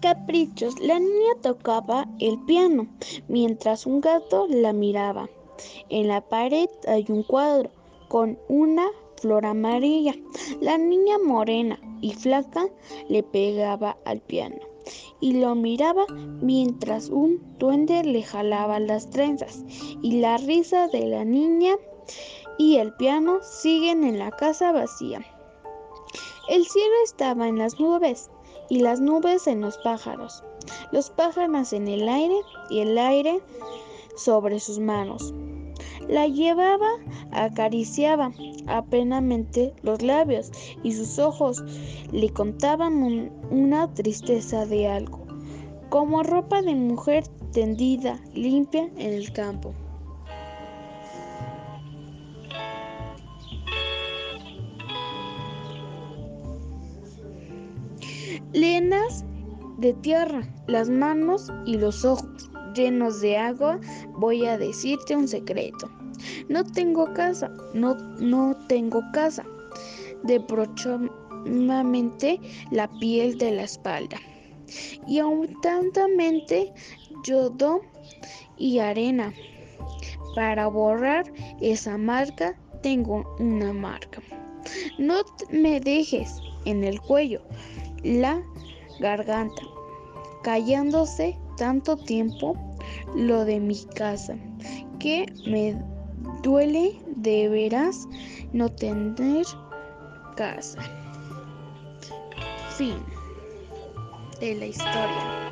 caprichos, la niña tocaba el piano mientras un gato la miraba. En la pared hay un cuadro con una flor amarilla. La niña morena y flaca le pegaba al piano y lo miraba mientras un duende le jalaba las trenzas y la risa de la niña y el piano siguen en la casa vacía. El cielo estaba en las nubes y las nubes en los pájaros, los pájaros en el aire y el aire sobre sus manos. La llevaba, acariciaba apenamente los labios y sus ojos le contaban una tristeza de algo, como ropa de mujer tendida limpia en el campo. Lenas de tierra, las manos y los ojos llenos de agua, voy a decirte un secreto. No tengo casa, no, no tengo casa. Deprochamente la piel de la espalda. Y aún tantamente yodo y arena. Para borrar esa marca, tengo una marca. No me dejes en el cuello, la garganta, callándose tanto tiempo lo de mi casa, que me duele de veras no tener casa. Fin de la historia.